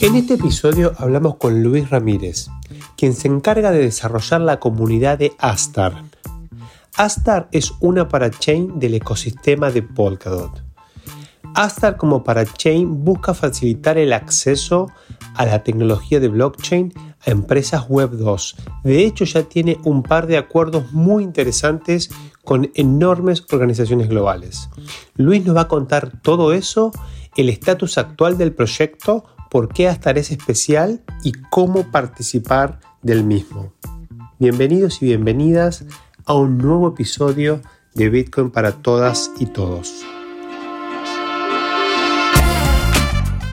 En este episodio hablamos con Luis Ramírez, quien se encarga de desarrollar la comunidad de Astar. Astar es una parachain del ecosistema de Polkadot. Astar como parachain busca facilitar el acceso a la tecnología de blockchain a empresas Web 2. De hecho, ya tiene un par de acuerdos muy interesantes con enormes organizaciones globales. Luis nos va a contar todo eso, el estatus actual del proyecto, por qué Astar es especial y cómo participar del mismo. Bienvenidos y bienvenidas a un nuevo episodio de Bitcoin para todas y todos.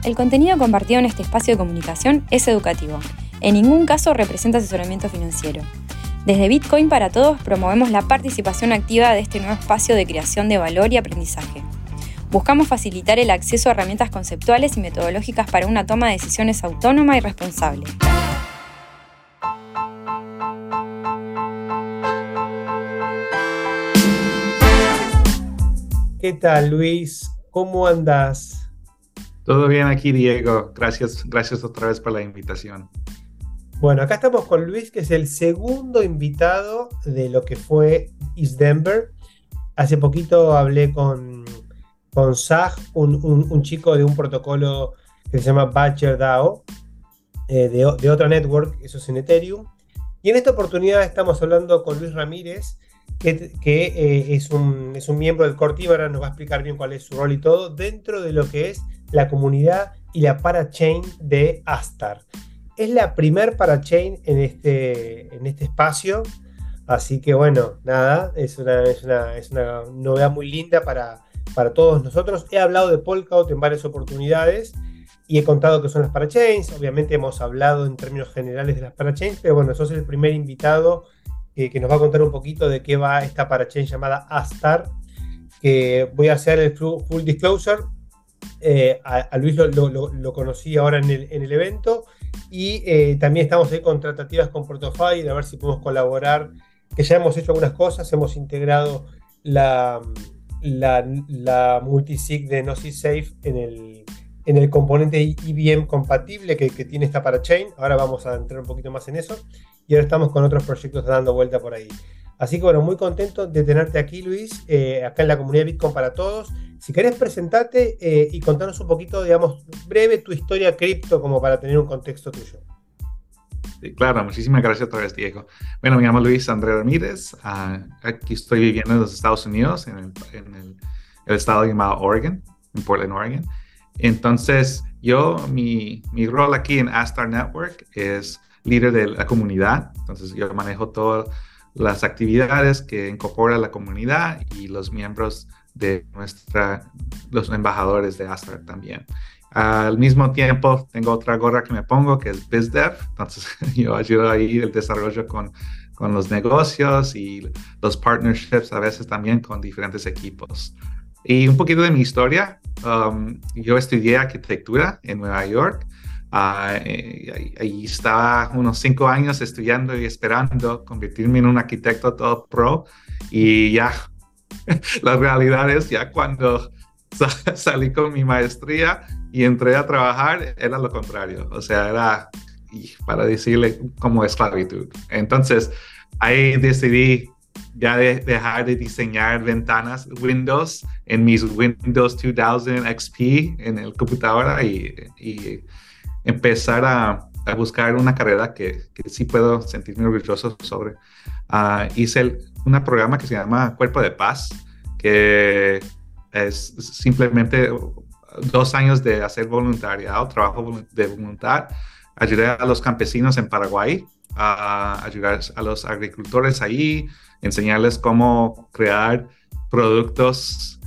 El contenido compartido en este espacio de comunicación es educativo. En ningún caso representa asesoramiento financiero. Desde Bitcoin para Todos promovemos la participación activa de este nuevo espacio de creación de valor y aprendizaje. Buscamos facilitar el acceso a herramientas conceptuales y metodológicas para una toma de decisiones autónoma y responsable. ¿Qué tal Luis? ¿Cómo andas? Todo bien aquí, Diego. Gracias, gracias otra vez por la invitación. Bueno, acá estamos con Luis, que es el segundo invitado de lo que fue East Denver. Hace poquito hablé con, con Sag, un, chico de un protocolo que se llama Badger DAO, eh, de, otra network, eso es en Ethereum. Y en esta oportunidad estamos hablando con Luis Ramírez, que, eh, es, un, es, un, miembro del core team, ahora nos va a explicar bien cuál es su rol y todo, dentro de lo que es la comunidad y la parachain de Astar. Es la primer parachain en este, en este espacio, así que bueno, nada, es una, es una, es una novedad muy linda para, para todos nosotros. He hablado de Polkadot en varias oportunidades y he contado que son las parachains. Obviamente hemos hablado en términos generales de las parachains, pero bueno, sos el primer invitado que, que nos va a contar un poquito de qué va esta parachain llamada Astar. Que voy a hacer el full disclosure. Eh, a, Luis lo, conocí ahora en el, evento y eh, también estamos ahí con tratativas con Portofy a ver si podemos colaborar, que ya hemos hecho algunas cosas, hemos integrado la, la, multisig de Gnosis Safe en el, en el componente IBM compatible que, que, tiene esta parachain. Ahora vamos a entrar un poquito más en eso. Y ahora estamos con otros proyectos dando vuelta por ahí. Así que bueno, muy contento de tenerte aquí, Luis, eh, acá en la comunidad Bitcoin para todos. Si querés presentarte eh, y contarnos un poquito, digamos, breve tu historia cripto como para tener un contexto tuyo. Sí, claro, muchísimas gracias otra vez, Diego. Bueno, me llamo Luis Andrés Ramírez. Ah, aquí estoy viviendo en los Estados Unidos, en el, estado llamado Oregon, en Portland, Oregon. Entonces, yo, mi, mi rol aquí en Astar Network es líder de la comunidad. Entonces, yo manejo todas las actividades que incorpora la comunidad y los miembros de nuestra, los embajadores de Astar también. Al mismo tiempo, tengo otra gorra que me pongo que es BizDev, entonces yo ayudo ahí el desarrollo con, con los negocios y los partnerships a veces también con diferentes equipos. Y un poquito de mi historia, um, yo estudié arquitectura en Nueva York, uh, ahí estaba unos cinco años estudiando y esperando convertirme en un arquitecto todo pro. Y ya la realidad es ya cuando salí con mi maestría y entré a trabajar, era lo contrario. O sea, era para decirle como esclavitud. Entonces, ahí decidí ya dejar de diseñar ventanas Windows en mis Windows 2000 XP en el computadora y, empezar a, buscar una carrera que, que, sí puedo sentirme orgulloso sobre. Uh, hice un programa que se llama Cuerpo de Paz, que es simplemente dos años de hacer voluntariado, trabajo de voluntad. Ayudé a los campesinos en Paraguay, a ayudar a los agricultores ahí, enseñarles cómo crear productos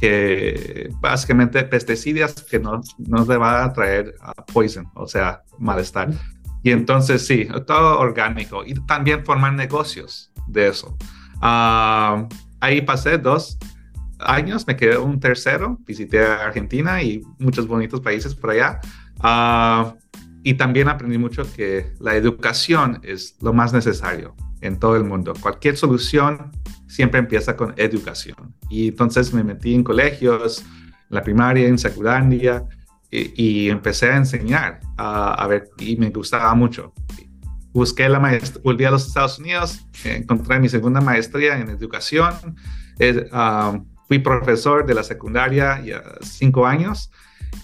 que básicamente pesticidas que no, no le van a traer poison, o sea, malestar. Y entonces sí, todo orgánico y también formar negocios de eso. ahí pasé dos años, me quedé un tercero, visité Argentina y muchos bonitos países por allá. Ah, y también aprendí mucho que la educación es lo más necesario en todo el mundo. Cualquier solución siempre empieza con educación. Y entonces me metí en colegios, en la primaria, en secundaria, y, empecé a enseñar, a ver, y me gustaba mucho. Busqué la maestría, volví a los Estados Unidos, encontré mi segunda maestría en educación, um, fui profesor de la secundaria ya cinco años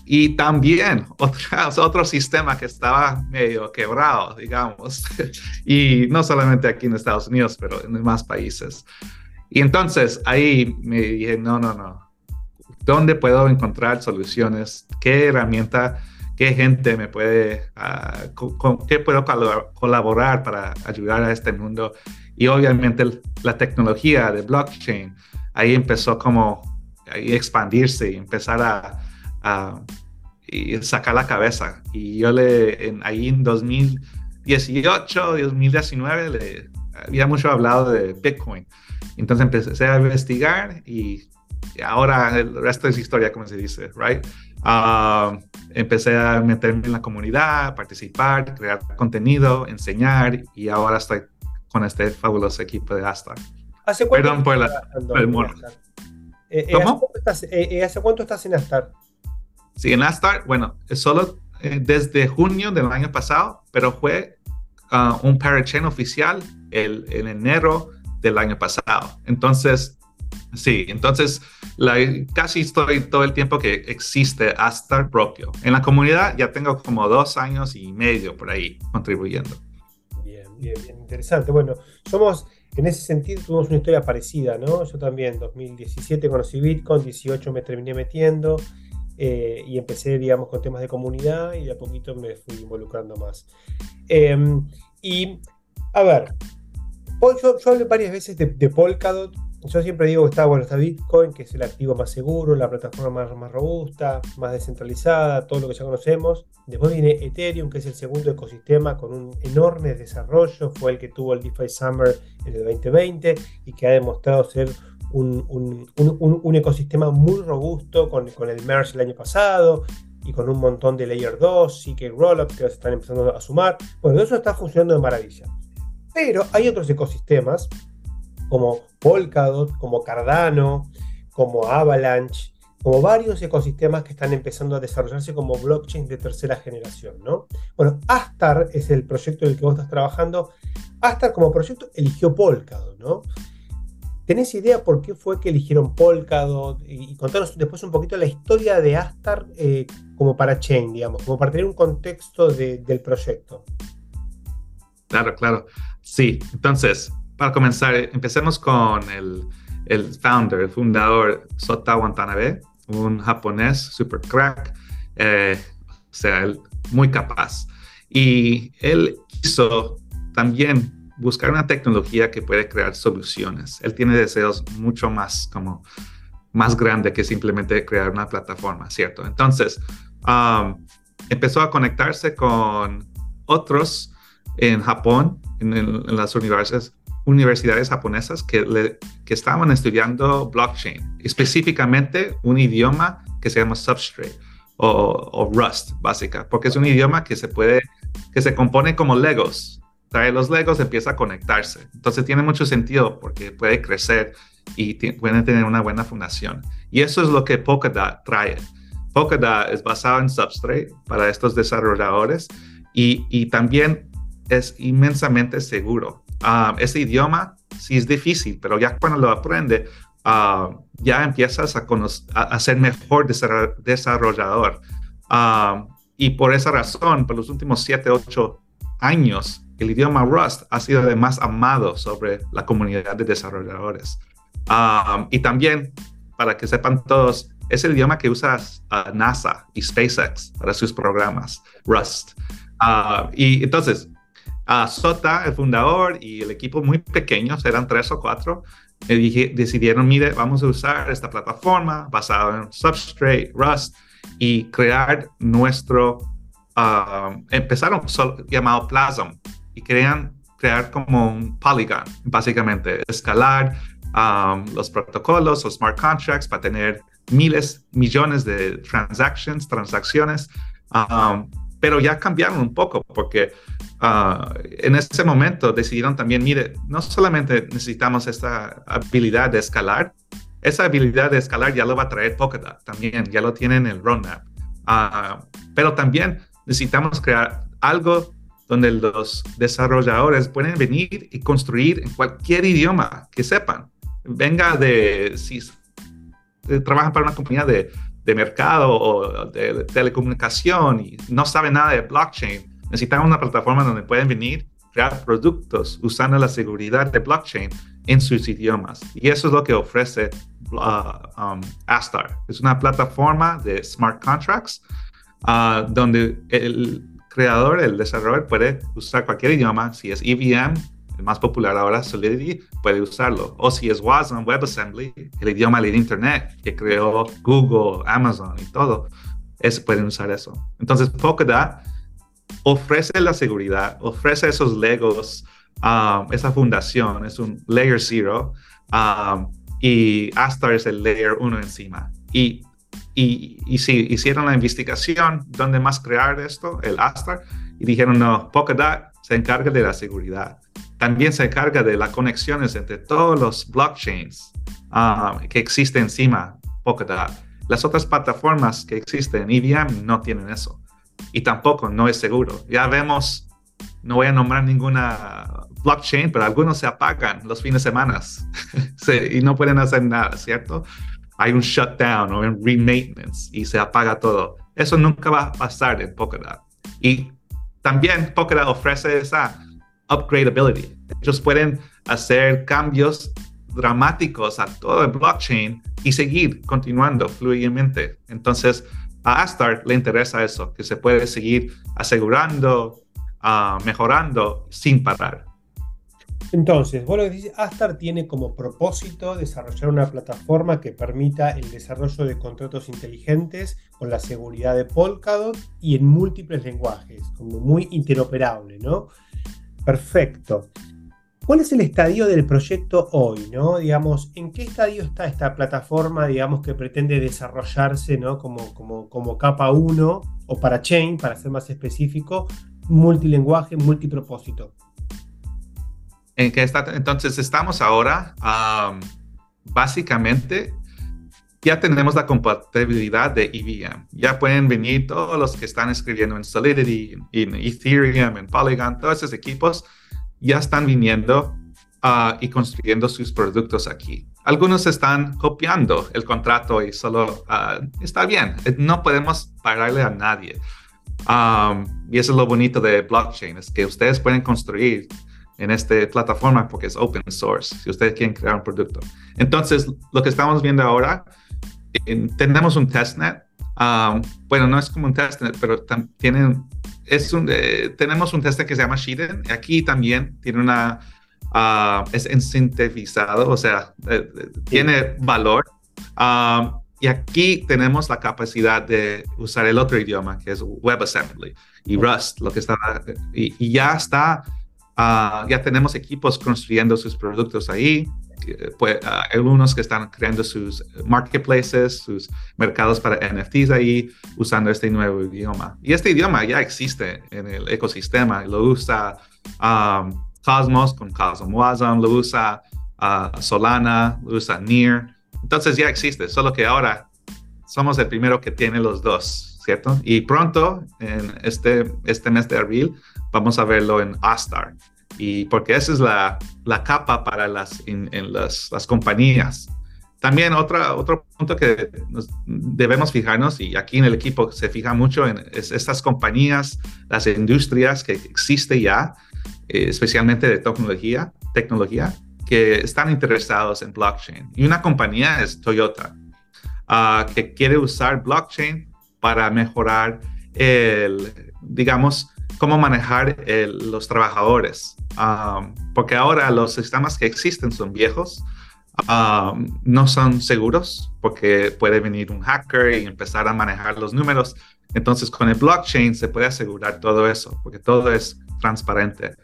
y también otra, otro sistema que estaba medio quebrado, digamos, y no solamente aquí en Estados Unidos, pero en más países. Y entonces ahí me dije, no, no, no, ¿dónde puedo encontrar soluciones? ¿Qué herramienta, qué gente me puede, uh, con, qué puedo colaborar para ayudar a este mundo? Y obviamente la tecnología de blockchain, ahí empezó como a expandirse y empezar a y sacar la cabeza. Y yo le, en, ahí en 2018, 2019, le, había mucho hablado de Bitcoin. Entonces empecé a investigar y ahora el resto es historia, como se dice, right? Ah, empecé a meterme en la comunidad, participar, crear contenido, enseñar y ahora estoy con este fabuloso equipo de Astar. ¿Hace cuánto Perdón por, el mono. Eh, eh, ¿Hace, cuánto estás, eh, ¿Hace cuánto estás en Astar? Sí, en Astar, bueno, solo eh, desde junio del año pasado, pero fue uh, un parachain oficial el, en enero del año pasado. Entonces, sí, entonces la, casi estoy todo el tiempo que existe Astar propio. En la comunidad ya tengo como dos años y medio por ahí contribuyendo. Bien, bien, bien, interesante. Bueno, somos en ese sentido tuvimos una historia parecida, ¿no? Yo también, en 2017 conocí Bitcoin, 18 me terminé metiendo, eh, y empecé, digamos, con temas de comunidad y de a poquito me fui involucrando más. Em, y, a ver, yo, yo hablé varias veces de, Polkadot. Yo siempre digo que está, bueno, está Bitcoin, que es el activo más seguro, la plataforma más, más robusta, más descentralizada, todo lo que ya conocemos. Después viene Ethereum, que es el segundo ecosistema con un enorme desarrollo. Fue el que tuvo el DeFi Summer en el 2020 y que ha demostrado ser un, ecosistema muy robusto con, el merge el año pasado y con un montón de Layer 2, CK Rollups que se están empezando a sumar. Bueno, eso está funcionando de maravilla. Pero hay otros ecosistemas como Polkadot, como Cardano, como Avalanche, como varios ecosistemas que están empezando a desarrollarse como blockchain de tercera generación, ¿no? Bueno, Astar es el proyecto en el que vos estás trabajando. Astar como proyecto eligió Polkadot, ¿no? ¿Tenés idea por qué fue que eligieron Polkadot? Y, contanos después un poquito la historia de Astar eh, como para Chain, digamos, como para tener un contexto del proyecto. Claro, claro. Sí, entonces, para comenzar, empecemos con el, el founder, el fundador Sota Watanabe, un japonés super crack, eh, o sea, muy capaz. Y él quiso también buscar una tecnología que puede crear soluciones. Él tiene deseos mucho más como más grande que simplemente crear una plataforma, ¿cierto? Entonces, um, empezó a conectarse con otros en Japón, en, las universidades, universidades japonesas que, que estaban estudiando blockchain, específicamente un idioma que se llama Substrate o, o Rust, básica, porque es un idioma que se puede, que se compone como Legos, trae los Legos, empieza a conectarse. Entonces tiene mucho sentido porque puede crecer y puede tener una buena fundación. Y eso es lo que Polkadot trae. Polkadot es basado en Substrate para estos desarrolladores y, y también es inmensamente seguro. Ah, ese idioma sí es difícil, pero ya cuando lo aprende, ah, ya empiezas a, ser mejor desarrollador. Ah, y por esa razón, por los últimos 7, 8 años, el idioma Rust ha sido el más amado sobre la comunidad de desarrolladores. Um, y también, para que sepan todos, es el idioma que usa uh, NASA y SpaceX para sus programas, Rust. Uh, y entonces, uh, Sota, el fundador, y el equipo muy pequeño, eran tres o cuatro, decidieron, mire, vamos a usar esta plataforma basada en Substrate, Rust, y crear nuestro, empezaron llamado Plasm, y querían crear como un Polygon, básicamente, escalar um, los protocolos o smart contracts para tener miles, millones de transactions, transacciones, um, pero ya cambiaron un poco porque uh, en ese momento decidieron también, mire, no solamente necesitamos esta habilidad de escalar, esa habilidad de escalar ya lo va a traer Polkadot también, ya lo tienen en el roadmap. Ah, pero también necesitamos crear algo donde los desarrolladores pueden venir y construir en cualquier idioma que sepan. Venga de si trabajan para una compañía de, de mercado o de, telecomunicación y no saben nada de blockchain, necesitan una plataforma donde pueden venir, crear productos usando la seguridad de blockchain en sus idiomas. Y eso es lo que ofrece uh, um, Astar. Es una plataforma de smart contracts uh, donde el creador, el desarrollador puede usar cualquier idioma. Si es EVM, el más popular ahora, Solidity, puede usarlo. O si es WASM, WebAssembly, el idioma del Internet que creó Google, Amazon y todo, es, pueden usar eso. Entonces, Polkadot ofrece la seguridad, ofrece esos legos, um, esa fundación, es un layer zero, um, y Astar es el layer uno encima. Y, y, y si hicieron la investigación, ¿dónde más crear esto? El Astar, y dijeron, no, Polkadot se encarga de la seguridad también se encarga de las conexiones entre todos los blockchains um, que existen encima Polkadot. Las otras plataformas que existen, EVM, no tienen eso. Y tampoco no es seguro. Ya vemos, no voy a nombrar ninguna blockchain, pero algunos se apagan los fines de semana y no pueden hacer nada, ¿cierto? Hay un shutdown o un remaintenance y se apaga todo. Eso nunca va a pasar en Polkadot. Y también Polkadot ofrece esa upgradability. Ellos pueden hacer cambios dramáticos a todo el blockchain y seguir continuando fluidamente. Entonces, a Astar le interesa eso, que se puede seguir asegurando, uh, mejorando sin parar. Entonces, vos Astar tiene como propósito desarrollar una plataforma que permita el desarrollo de contratos inteligentes con la seguridad de Polkadot y en múltiples lenguajes, como muy interoperable, ¿no? Perfecto. ¿Cuál es el estadio del proyecto hoy? ¿no? Digamos, ¿En qué estadio está esta plataforma digamos, que pretende desarrollarse ¿no? como, como, como capa 1 o para Chain, para ser más específico, multilinguaje, multipropósito? ¿En qué está? Entonces estamos ahora, básicamente, ya tenemos la compatibilidad de EVM. Ya pueden venir todos los que están escribiendo en Solidity, en Ethereum, en Polygon, todos esos equipos ya están viniendo uh, y construyendo sus productos aquí. Algunos están copiando el contrato y solo uh, está bien, no podemos pagarle a nadie. Um, y eso es lo bonito de blockchain, es que ustedes pueden construir en esta plataforma porque es open source, si ustedes quieren crear un producto. Entonces, lo que estamos viendo ahora tenemos un testnet. Um, bueno, no es como un testnet, pero tienen, es un, eh, tenemos un testnet que se llama Sheeten. Aquí también tiene una, uh, es sintetizado, o sea, eh, tiene valor. Um, y aquí tenemos la capacidad de usar el otro idioma, que es WebAssembly y Rust, lo que está, y, ya está, uh, ya tenemos equipos construyendo sus productos ahí pues, hay algunos que están creando sus marketplaces, sus mercados para NFTs ahí, usando este nuevo idioma. Y este idioma ya existe en el ecosistema, lo usa Cosmos con Cosmos lo usa uh, Solana, lo usa Near. Entonces ya existe, solo que ahora somos el primero que tiene los dos, ¿cierto? Y pronto, en este, este mes de abril, vamos a verlo en Astar y porque esa es la, la capa para las, en, las, las, compañías. También otra, otro punto que debemos fijarnos, y aquí en el equipo se fija mucho en estas compañías, las industrias que existen ya, eh, especialmente de tecnología, tecnología, que están interesados en blockchain. Y una compañía es Toyota, uh, que quiere usar blockchain para mejorar el, digamos, cómo manejar los trabajadores. Um, porque ahora los sistemas que existen son viejos, um, no son seguros, porque puede venir un hacker y empezar a manejar los números. Entonces, con el blockchain se puede asegurar todo eso, porque todo es transparente.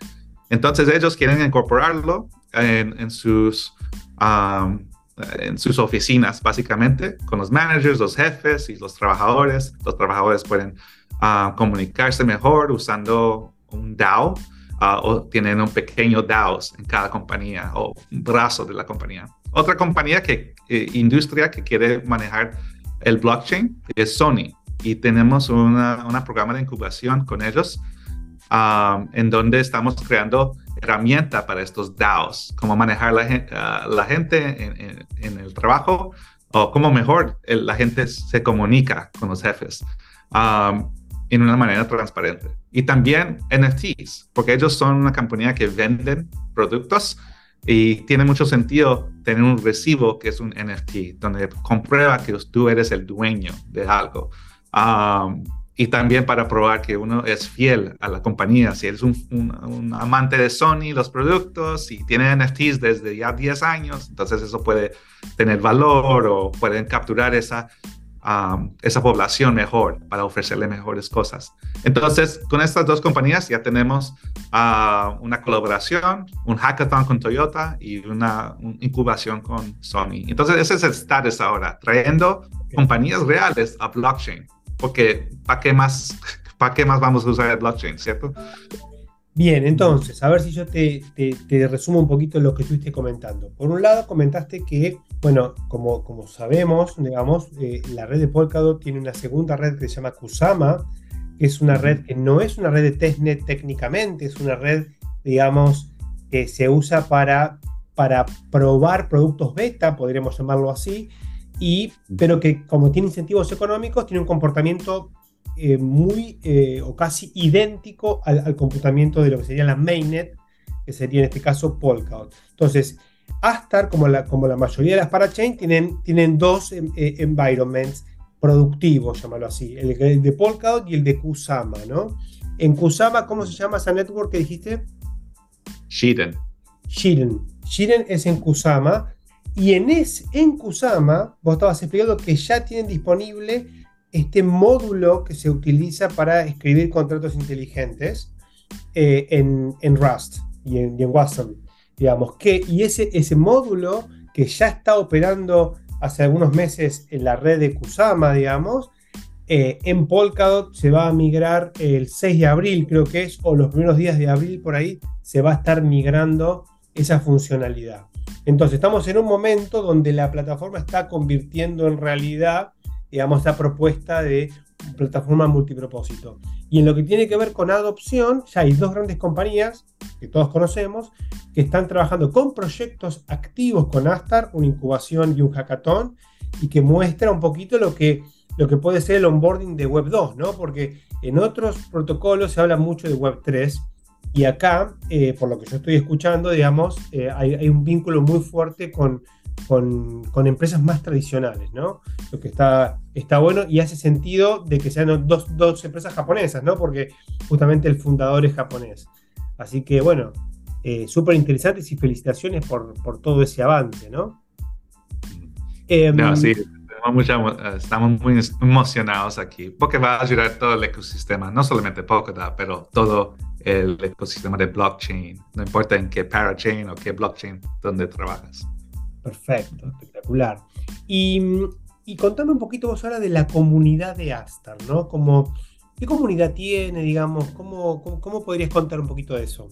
Entonces, ellos quieren incorporarlo en, sus, um, en sus oficinas, básicamente, con los managers, los jefes y los trabajadores. Los trabajadores pueden a comunicarse mejor usando un DAO ah, o tienen un pequeño DAO en cada compañía o un brazo de la compañía. Otra compañía que, eh, industria que quiere manejar el blockchain es Sony. y tenemos un programa de incubación con ellos um, en donde estamos creando herramienta para estos DAOs, cómo manejar la, uh, la gente en, en, el trabajo o cómo mejor la gente se comunica con los jefes um, en una manera transparente. Y también NFTs, porque ellos son una compañía que venden productos y tiene mucho sentido tener un recibo que es un NFT, donde comprueba que tú eres el dueño de algo. Um, y también para probar que uno es fiel a la compañía. Si eres un, amante de Sony, los productos, y tiene NFTs desde ya 10 años, entonces eso puede tener valor o pueden capturar esa esa población mejor para ofrecerle mejores cosas. Entonces, con estas dos compañías ya tenemos ah, una colaboración, un hackathon con Toyota y una, incubación con Sony. Entonces, ese es el status ahora, trayendo compañías reales a blockchain, porque ¿para qué más, para qué más vamos a usar el blockchain, cierto? Bien, entonces, a ver si yo te, resumo un poquito lo que estuviste comentando. Por un lado, comentaste que, bueno, como, como sabemos, digamos, eh, la red de Polkadot tiene una segunda red que se llama Kusama, que es una red que no es una red de testnet técnicamente, es una red, digamos, que se usa para, para probar productos beta, podríamos llamarlo así, y, pero que como tiene incentivos económicos, tiene un comportamiento eh, muy eh, o casi idéntico al, comportamiento de lo que sería la mainnet, que sería en este caso Polkadot. Entonces, Astar, como la, como la mayoría de las parachain, tienen, tienen dos em, eh, environments productivos, llámalo así, el, de Polkadot y el de Kusama, ¿no? En Kusama, ¿cómo se llama esa network que dijiste? Shiren. Shiren. Shiren es en Kusama. Y en, es, en Kusama, vos estabas explicando que ya tienen disponible este módulo que se utiliza para escribir contratos inteligentes eh, en, Rust y en, Watson, digamos, que, y ese, ese módulo que ya está operando hace algunos meses en la red de Kusama, digamos, eh, en Polkadot se va a migrar el 6 de abril, creo que es, o los primeros días de abril por ahí, se va a estar migrando esa funcionalidad. Entonces, estamos en un momento donde la plataforma está convirtiendo en realidad digamos, esta propuesta de plataforma multipropósito. Y en lo que tiene que ver con adopción, ya hay dos grandes compañías que todos conocemos que están trabajando con proyectos activos con Astar, una incubación y un hackathon, y que muestra un poquito lo que, lo que puede ser el onboarding de Web 2, ¿no? Porque en otros protocolos se habla mucho de Web 3, y acá, eh, por lo que yo estoy escuchando, digamos, eh, hay, hay, un vínculo muy fuerte con, con, empresas más tradicionales, ¿no? Lo que está, bueno y hace sentido de que sean dos, empresas japonesas, ¿no? Porque justamente el fundador es japonés. Así que, bueno, eh, súper interesantes y felicitaciones por, todo ese avance, ¿no? Em, sí, estamos muy emocionados aquí porque va a ayudar todo el ecosistema, no solamente Polkadot, pero todo el ecosistema de blockchain, no importa en qué parachain o qué blockchain donde trabajas. Perfecto, espectacular. Y, y, contame un poquito vos ahora de la comunidad de Astar, ¿no? Como, ¿Qué comunidad tiene, digamos? ¿Cómo, cómo, podrías contar un poquito de eso?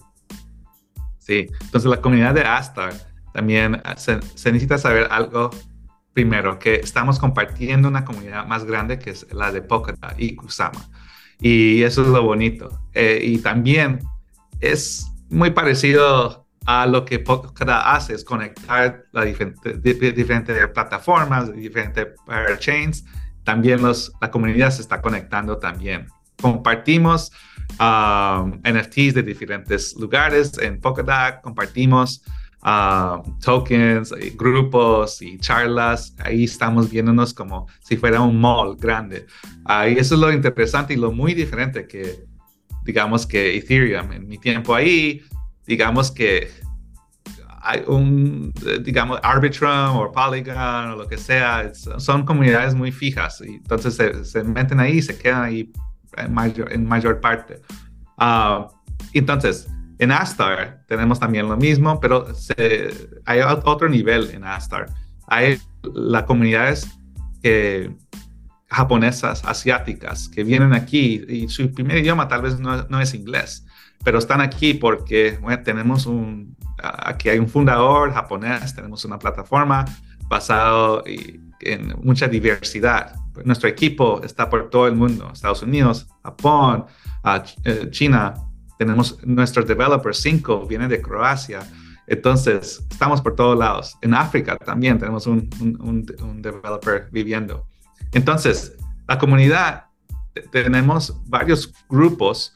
Sí, entonces la comunidad de Astar también ah, se, necesita saber algo primero, que estamos compartiendo una comunidad más grande que es la de Polkadot y Kusama. Y eso es lo bonito. Eh, y también es muy parecido a lo que cada hace es conectar las diferentes plataformas, diferentes chains. También los, la comunidad se está conectando también. Compartimos um, NFTs de diferentes lugares en Polkadot, compartimos um, tokens, y grupos y charlas. Ahí estamos viéndonos como si fuera un mall grande. Ahí eso es lo interesante y lo muy diferente que, digamos que Ethereum. En mi tiempo ahí, digamos que hay un, digamos, Arbitrum o Polygon o lo que sea, son comunidades muy fijas y entonces se, meten ahí y se quedan ahí en mayor, en mayor parte. Ah, entonces, en Astar tenemos también lo mismo, pero hay otro nivel en Astar. Hay las comunidades japonesas, asiáticas, que vienen aquí y su primer idioma tal vez no, no es inglés pero están aquí porque bueno, tenemos un, aquí hay un fundador japonés, tenemos una plataforma basada en mucha diversidad. nuestro equipo está por todo el mundo, Estados Unidos, Japón, eh, China, tenemos nuestros developers, cinco vienen de Croacia, entonces estamos por todos lados. En África también tenemos un, un developer viviendo. Entonces, la comunidad, tenemos varios grupos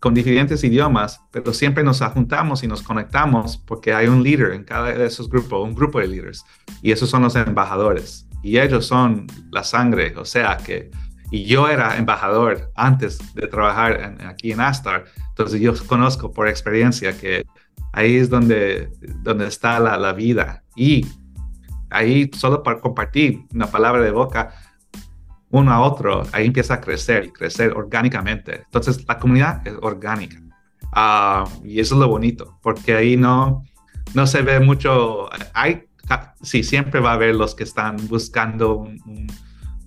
con diferentes idiomas, pero siempre nos juntamos y nos conectamos porque hay un líder en cada de esos grupos, un grupo de líderes, y esos son los embajadores, y ellos son la sangre, o sea que, y yo era embajador antes de trabajar aquí en Astar, entonces yo conozco por experiencia que ahí es donde, donde está la, la vida, y ahí solo para compartir una palabra de boca, uno a otro, ahí empieza a crecer y crecer orgánicamente. Entonces, la comunidad es orgánica. Ah, y eso es lo bonito, porque ahí no, no se ve mucho, hay, sí, siempre va a haber los que están buscando un,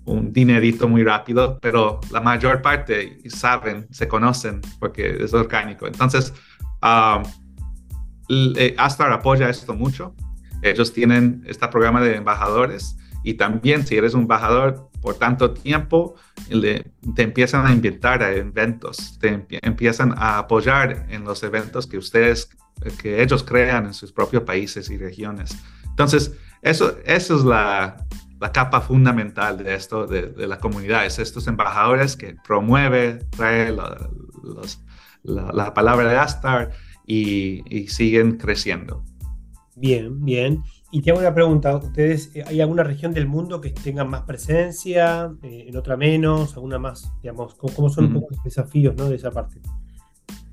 un, dinerito muy rápido, pero la mayor parte saben, se conocen, porque es orgánico. Entonces, uh, Astar apoya esto mucho. Ellos tienen este programa de embajadores y también si eres un embajador por tanto tiempo, te empiezan a invitar a eventos, te empiezan a apoyar en los eventos que ustedes, que ellos crean en sus propios países y regiones. Entonces, eso, eso es la, la capa fundamental de esto, de, la comunidad, es estos embajadores que promueven, traen la, la, palabra de Astar y, y siguen creciendo. Bien, bien. Y te hago una pregunta, ¿ustedes eh, hay alguna región del mundo que tengan más presencia, eh, en otra menos, alguna más, digamos, cómo, son los desafíos ¿no? de esa parte?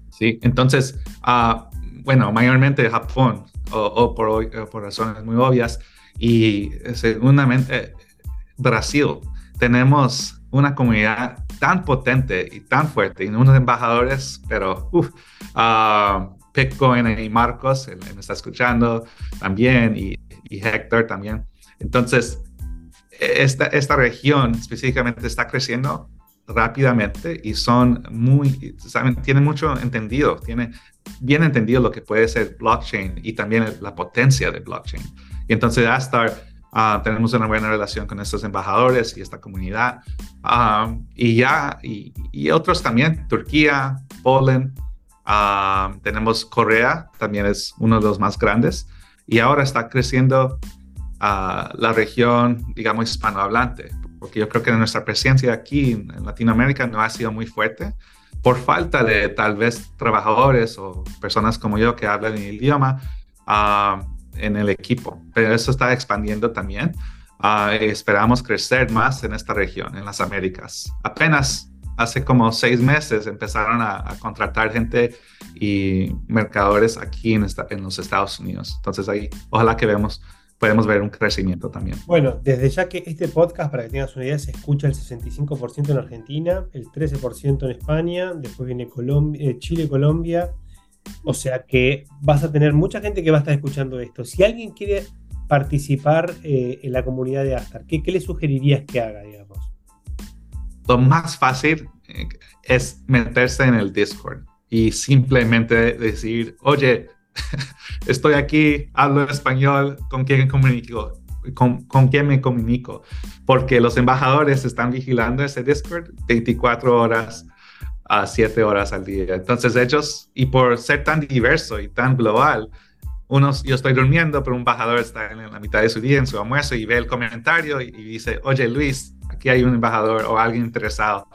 Sí, entonces, uh, bueno, mayormente Japón, o, por, por, razones muy obvias, y segundamente Brasil, tenemos una comunidad tan potente y tan fuerte, y unos embajadores, pero uff, uh, Bitcoin y Marcos, él, me está escuchando también, y y Héctor también. Entonces, esta, esta región específicamente está creciendo rápidamente y son muy, saben, tienen mucho entendido, tiene bien entendido lo que puede ser blockchain y también la potencia de blockchain. Y entonces hasta uh, tenemos una buena relación con estos embajadores y esta comunidad. Ah, y ya, y, otros también, Turquía, Poland, ah, tenemos Corea, también es uno de los más grandes y ahora está creciendo uh, la región, digamos, hispanohablante, porque yo creo que nuestra presencia aquí en, Latinoamérica no ha sido muy fuerte por falta de tal vez trabajadores o personas como yo que hablan el idioma uh, en el equipo. Pero eso está expandiendo también. Uh, esperamos crecer más en esta región, en las Américas. Apenas hace como seis meses empezaron a, contratar gente y mercadores aquí en, en, los Estados Unidos. Entonces ahí, ojalá que vemos, podemos ver un crecimiento también. Bueno, desde ya que este podcast, para que tengas una idea, se escucha el 65% en Argentina, el 13% en España, después viene Colombia, eh, Chile, Colombia. O sea que vas a tener mucha gente que va a estar escuchando esto. Si alguien quiere participar eh, en la comunidad de Astar, ¿qué, ¿qué le sugerirías que haga, digamos? Lo más fácil eh, es meterse en el Discord y simplemente decir, oye, estoy aquí, hablo español, ¿con quién comunico? ¿Con, ¿Con quién me comunico? Porque los embajadores están vigilando ese Discord 24 horas a 7 horas al día. Entonces ellos, y por ser tan diverso y tan global, unos, yo estoy durmiendo, pero un embajador está en la mitad de su día, en su almuerzo, y ve el comentario y dice, oye Luis, aquí hay un embajador o alguien interesado,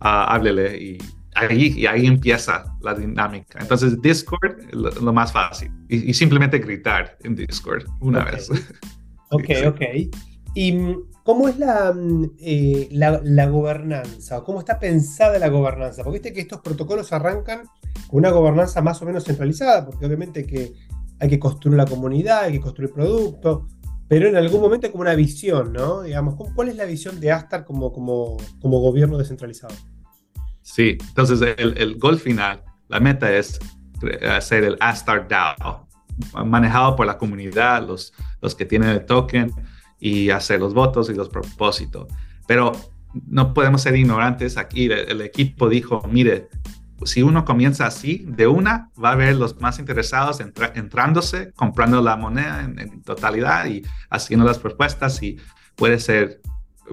uh, háblele y ahí, y ahí empieza la dinámica. Entonces Discord es lo, más fácil y, simplemente gritar en Discord una vez. Ok, ok. ¿Y mm, cómo es la, mm, eh, la, la, gobernanza o cómo está pensada la gobernanza? Porque viste que estos protocolos arrancan con una gobernanza más o menos centralizada, porque obviamente que hay que construir la comunidad, hay que construir producto, pero en algún momento como una visión, ¿no? Digamos, ¿cuál es la visión de Astar como, como, como gobierno descentralizado? Sí, entonces el, el gol final, la meta es hacer el Astar DAO, manejado por la comunidad, los, los que tienen el token y hacer los votos y los propósitos. Pero no podemos ser ignorantes aquí. el equipo dijo, mire, si uno comienza así, de una, va a haber los más interesados entrándose, comprando la moneda en, totalidad y haciendo las propuestas y puede ser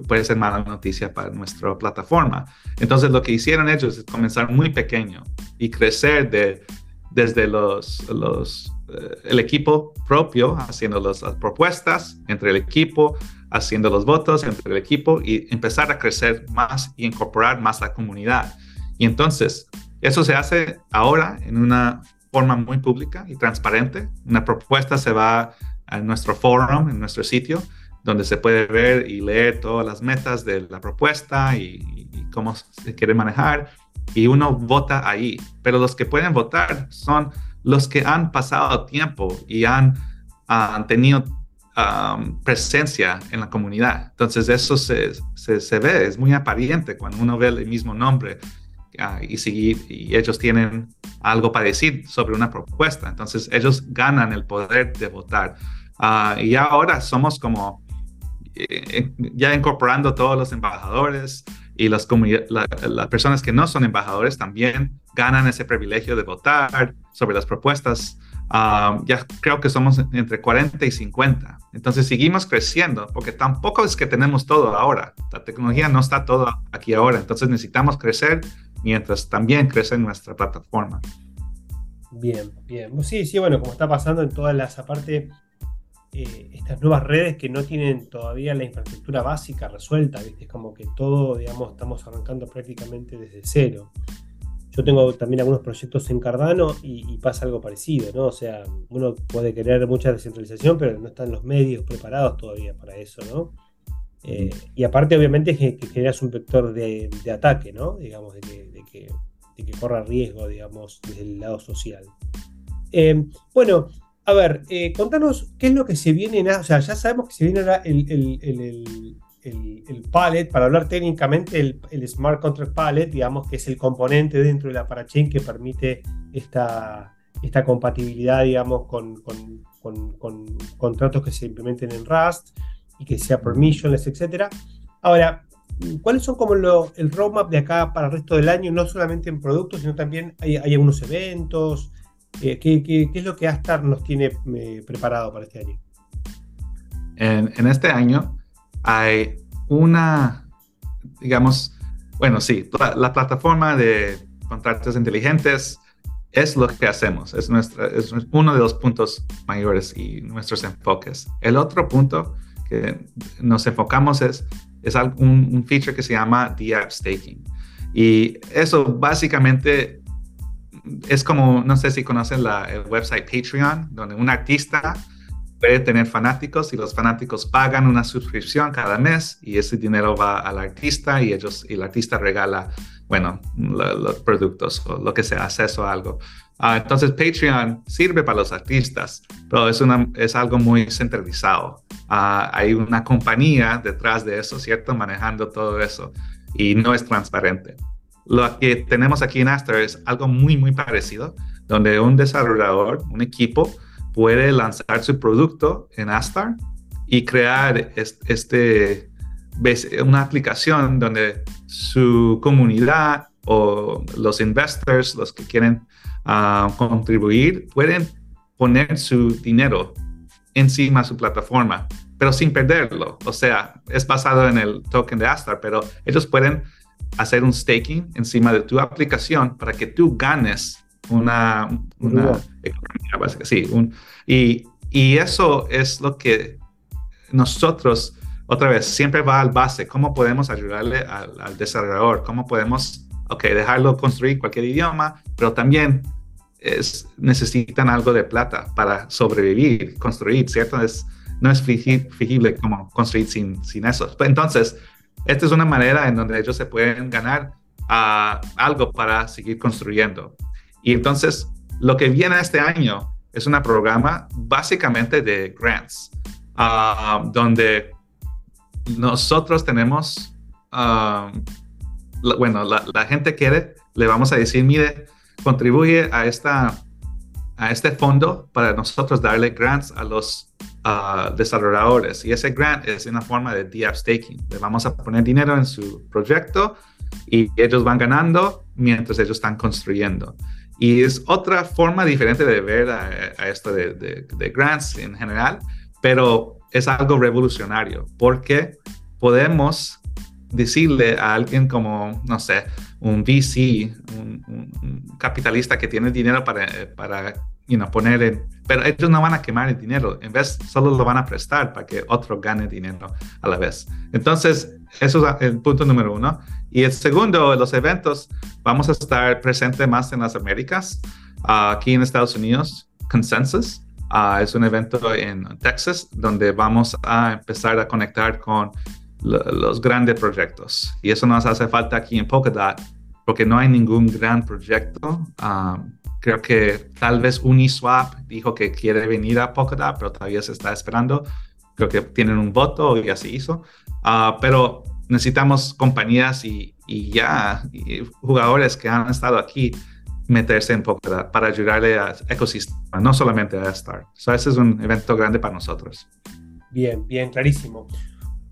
puede ser mala noticia para nuestra plataforma. Entonces lo que hicieron ellos es comenzar muy pequeño y crecer de, desde los, los, eh, el equipo propio, haciendo las propuestas entre el equipo, haciendo los votos entre el equipo y empezar a crecer más y incorporar más la comunidad. Y entonces, eso se hace ahora en una forma muy pública y transparente. Una propuesta se va a nuestro forum, en nuestro sitio, donde se puede ver y leer todas las metas de la propuesta y, cómo se quiere manejar. Y uno vota ahí. Pero los que pueden votar son los que han pasado tiempo y han, tenido um, presencia en la comunidad. Entonces eso se, se, se, ve, es muy aparente cuando uno ve el mismo nombre uh, y, seguir, y ellos tienen algo para decir sobre una propuesta. Entonces ellos ganan el poder de votar. Uh, y ahora somos como eh, ya incorporando todos los embajadores y las, las personas que no son embajadores también ganan ese privilegio de votar sobre las propuestas. Ah, ya creo que somos entre 40 y 50. Entonces seguimos creciendo porque tampoco es que tenemos todo ahora. La tecnología no está todo aquí ahora. Entonces necesitamos crecer mientras también crece nuestra plataforma. Bien, bien. Sí, sí, bueno, como está pasando en todas las, aparte, eh, estas nuevas redes que no tienen todavía la infraestructura básica resuelta, ¿viste? Es como que todo, digamos, estamos arrancando prácticamente desde cero. Yo tengo también algunos proyectos en Cardano y, pasa algo parecido, ¿no? O sea, uno puede querer mucha descentralización, pero no están los medios preparados todavía para eso, ¿no? Eh, y aparte, obviamente, que, que generas un vector de, ataque, ¿no? Digamos, de que, corra riesgo, digamos, desde el lado social. Eh, bueno, a ver, eh, contanos qué es lo que se viene, o sea, ya sabemos que se viene ahora el, el, el, palette, para hablar técnicamente, el, Smart Contract Palette, digamos que es el componente dentro de la parachain que permite esta, esta compatibilidad, digamos, con, con, contratos que se implementen en Rust y que sea permissionless, etc. Ahora, ¿cuáles son como lo, el roadmap de acá para el resto del año? No solamente en productos, sino también hay, hay algunos eventos, eh, ¿qué, es lo que Astar nos tiene eh, preparado para este año? En, este año hay una, digamos, bueno, sí, la, plataforma de contratos inteligentes es lo que hacemos, es, nuestra, es uno de los puntos mayores y nuestros enfoques. El otro punto que nos enfocamos es, es un, un feature que se llama The App Staking. Y eso básicamente es como, no sé si conocen la, el website Patreon, donde un artista puede tener fanáticos y los fanáticos pagan una suscripción cada mes y ese dinero va al artista y ellos y el artista regala, bueno, los productos o lo que sea, acceso a algo. Ah, entonces Patreon sirve para los artistas, pero es, algo muy centralizado. Ah, hay una compañía detrás de eso, ¿cierto? Manejando todo eso y no es transparente. Lo que tenemos aquí en Astar es algo muy, muy parecido, donde un desarrollador, un equipo, puede lanzar su producto en Astar y crear este, una aplicación donde su comunidad o los investors, los que quieren ah, contribuir, pueden poner su dinero encima de su plataforma, pero sin perderlo. O sea, es basado en el token de Astar, pero ellos pueden hacer un staking encima de tu aplicación para que tú ganes una, una economía básica. Sí, un, y, y, eso es lo que nosotros, otra vez, siempre va al base, cómo podemos ayudarle al, desarrollador, cómo podemos, ok, dejarlo construir cualquier idioma, pero también es, necesitan algo de plata para sobrevivir, construir, ¿cierto? Es, no es fijible como construir sin, sin eso. Entonces, esta es una manera en donde ellos se pueden ganar ah, algo para seguir construyendo. Y entonces, lo que viene este año es un programa básicamente de grants, ah, donde nosotros tenemos, ah, bueno, la, gente quiere, le vamos a decir, mire, contribuye a, esta, a este fondo para nosotros darle grants a los desarrolladores y ese grant es una forma de DApp staking. Le vamos a poner dinero en su proyecto y ellos van ganando mientras ellos están construyendo. Y es otra forma diferente de ver a, esto de, grants en general, pero es algo revolucionario porque podemos decirle a alguien como, no sé, un VC, un, capitalista que tiene dinero para, para you poner en... Pero ellos no van a quemar el dinero, en vez solo lo van a prestar para que otro gane dinero a la vez. Entonces, eso es el punto número uno. Y el segundo, los eventos, vamos a estar presentes más en las Américas, aquí en Estados Unidos, Consensus. Ah, es un evento en Texas donde vamos a empezar a conectar con los grandes proyectos. Y eso nos hace falta aquí en Polkadot porque no hay ningún gran proyecto. Um, creo que tal vez Uniswap dijo que quiere venir a Polkadot, pero todavía se está esperando. Creo que tienen un voto y así hizo. Uh, pero necesitamos compañías y, ya jugadores que han estado aquí meterse en Polkadot para ayudarle al ecosistema, no solamente a Star. So, es un evento grande para nosotros. Bien, bien, clarísimo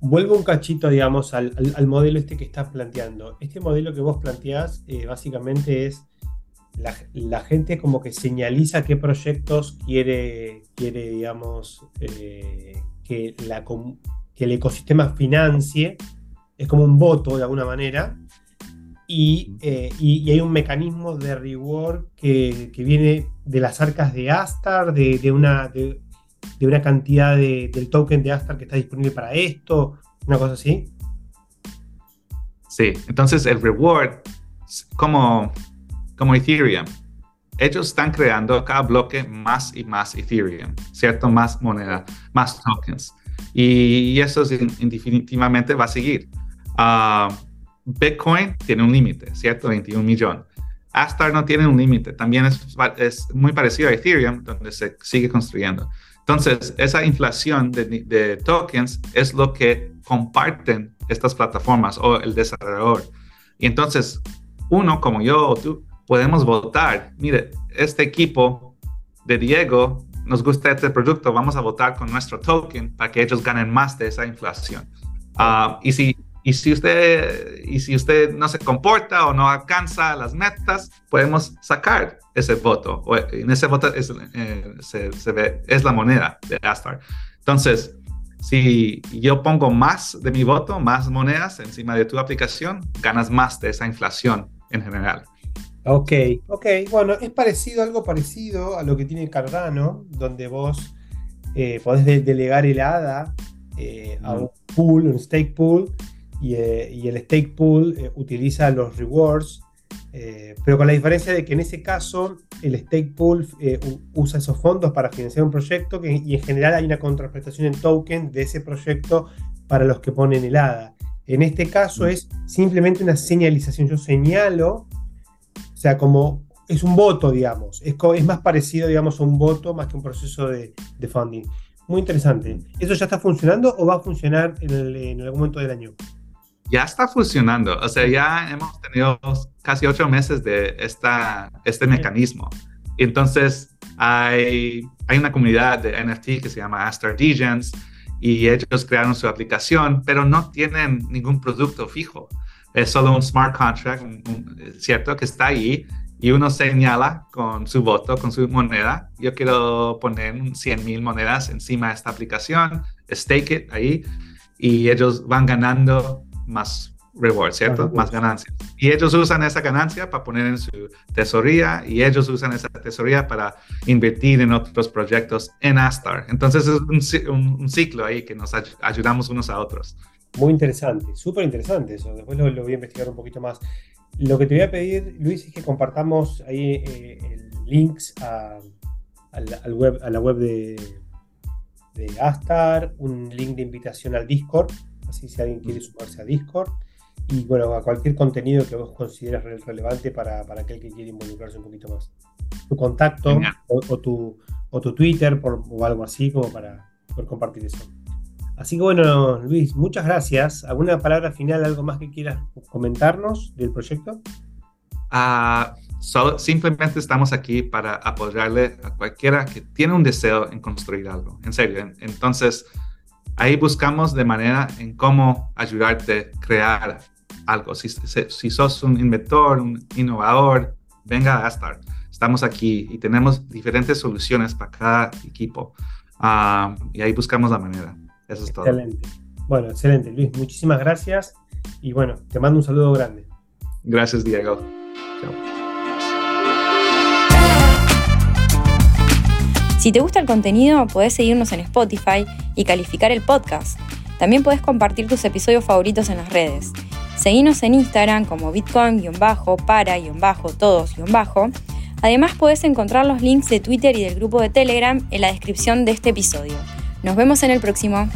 vuelvo un cachito, digamos, al, modelo este que estás planteando. Este modelo que vos planteás eh, básicamente es la, gente como que señaliza qué proyectos quiere, quiere digamos, eh, que, la, que el ecosistema financie. Es como un voto de alguna manera. Y, eh, hay un mecanismo de reward que, viene de las arcas de Astar, de, una, de una cantidad del token de Astar que está disponible para esto, una cosa así. Sí, entonces el reward, como, como Ethereum, ellos están creando cada bloque más y más Ethereum, ¿cierto? Más moneda, más tokens. Y, eso indefinitivamente va a seguir. Ah, Bitcoin tiene un límite, ¿cierto? 21 millones. Astar no tiene un límite. También es, es, muy parecido a Ethereum, donde se sigue construyendo. Entonces, esa inflación de, tokens es lo que comparten estas plataformas o el desarrollador. Y entonces, uno como yo o tú, podemos votar. Mire, este equipo de Diego nos gusta este producto, vamos a votar con nuestro token para que ellos ganen más de esa inflación. Ah, y si y si usted, y si usted no se comporta o no alcanza las metas, podemos sacar ese voto. O en ese voto es, eh, se, ve, es la moneda de Astar. Entonces, si yo pongo más de mi voto, más monedas encima de tu aplicación, ganas más de esa inflación en general. Ok, ok. Bueno, es parecido, algo parecido a lo que tiene Cardano, donde vos eh, podés delegar el ADA eh, a un pool, un stake pool, eh, y, el stake pool eh, utiliza los rewards, eh, pero con la diferencia de que en ese caso el stake pool usa esos fondos para financiar un proyecto y en general hay una contraprestación en token de ese proyecto para los que ponen el ADA. En este caso mm. es simplemente una señalización. Yo señalo, o sea, como es un voto, digamos. Es, es más parecido, digamos, a un voto más que un proceso de, funding. Muy interesante. ¿Eso ya está funcionando o va a funcionar en algún momento del año? Ya está funcionando. O sea, ya hemos tenido casi ocho meses de esta, este mecanismo. Entonces, hay, hay una comunidad de NFT que se llama Astar Degens y ellos crearon su aplicación, pero no tienen ningún producto fijo. Es solo un smart contract, ¿cierto? Que está ahí y uno señala con su voto, con su moneda. Yo quiero poner 100 mil monedas encima de esta aplicación, stake it ahí y ellos van ganando más reward, ¿cierto? Más, ganancias. Y ellos usan esa ganancia para poner en su tesoría y ellos usan esa tesoría para invertir en otros proyectos en Astar. Entonces es un, ciclo ahí que nos ayudamos unos a otros. Muy interesante, súper interesante eso. Después lo, voy a investigar un poquito más. Lo que te voy a pedir, Luis, es que compartamos ahí eh, links a, al web, a la web de, de Astar, un link de invitación al Discord así si alguien quiere sumarse a Discord y bueno, a cualquier contenido que vos consideres relevante para, para aquel que quiere involucrarse un poquito más. Tu contacto o, tu, o tu Twitter por, o algo así como para poder compartir eso. Así que bueno, Luis, muchas gracias. ¿Alguna palabra final, algo más que quieras comentarnos del proyecto? Uh, simplemente estamos aquí para apoyarle a cualquiera que tiene un deseo en construir algo. En serio. Entonces, ahí buscamos de manera en cómo ayudarte a crear algo. Si, si sos un inventor, un innovador, venga a Start. Estamos aquí y tenemos diferentes soluciones para cada equipo. Ah, y ahí buscamos la manera. Eso es Excelente. todo. Bueno, excelente, Luis. Muchísimas gracias. Y bueno, te mando un saludo grande. Gracias, Diego. Chao. Si te gusta el contenido, podés seguirnos en Spotify y calificar el podcast. También podés compartir tus episodios favoritos en las redes. Seguinos en Instagram como bitcoin-para-todos-. Además podés encontrar los links de Twitter y del grupo de Telegram en la descripción de este episodio. Nos vemos en el próximo.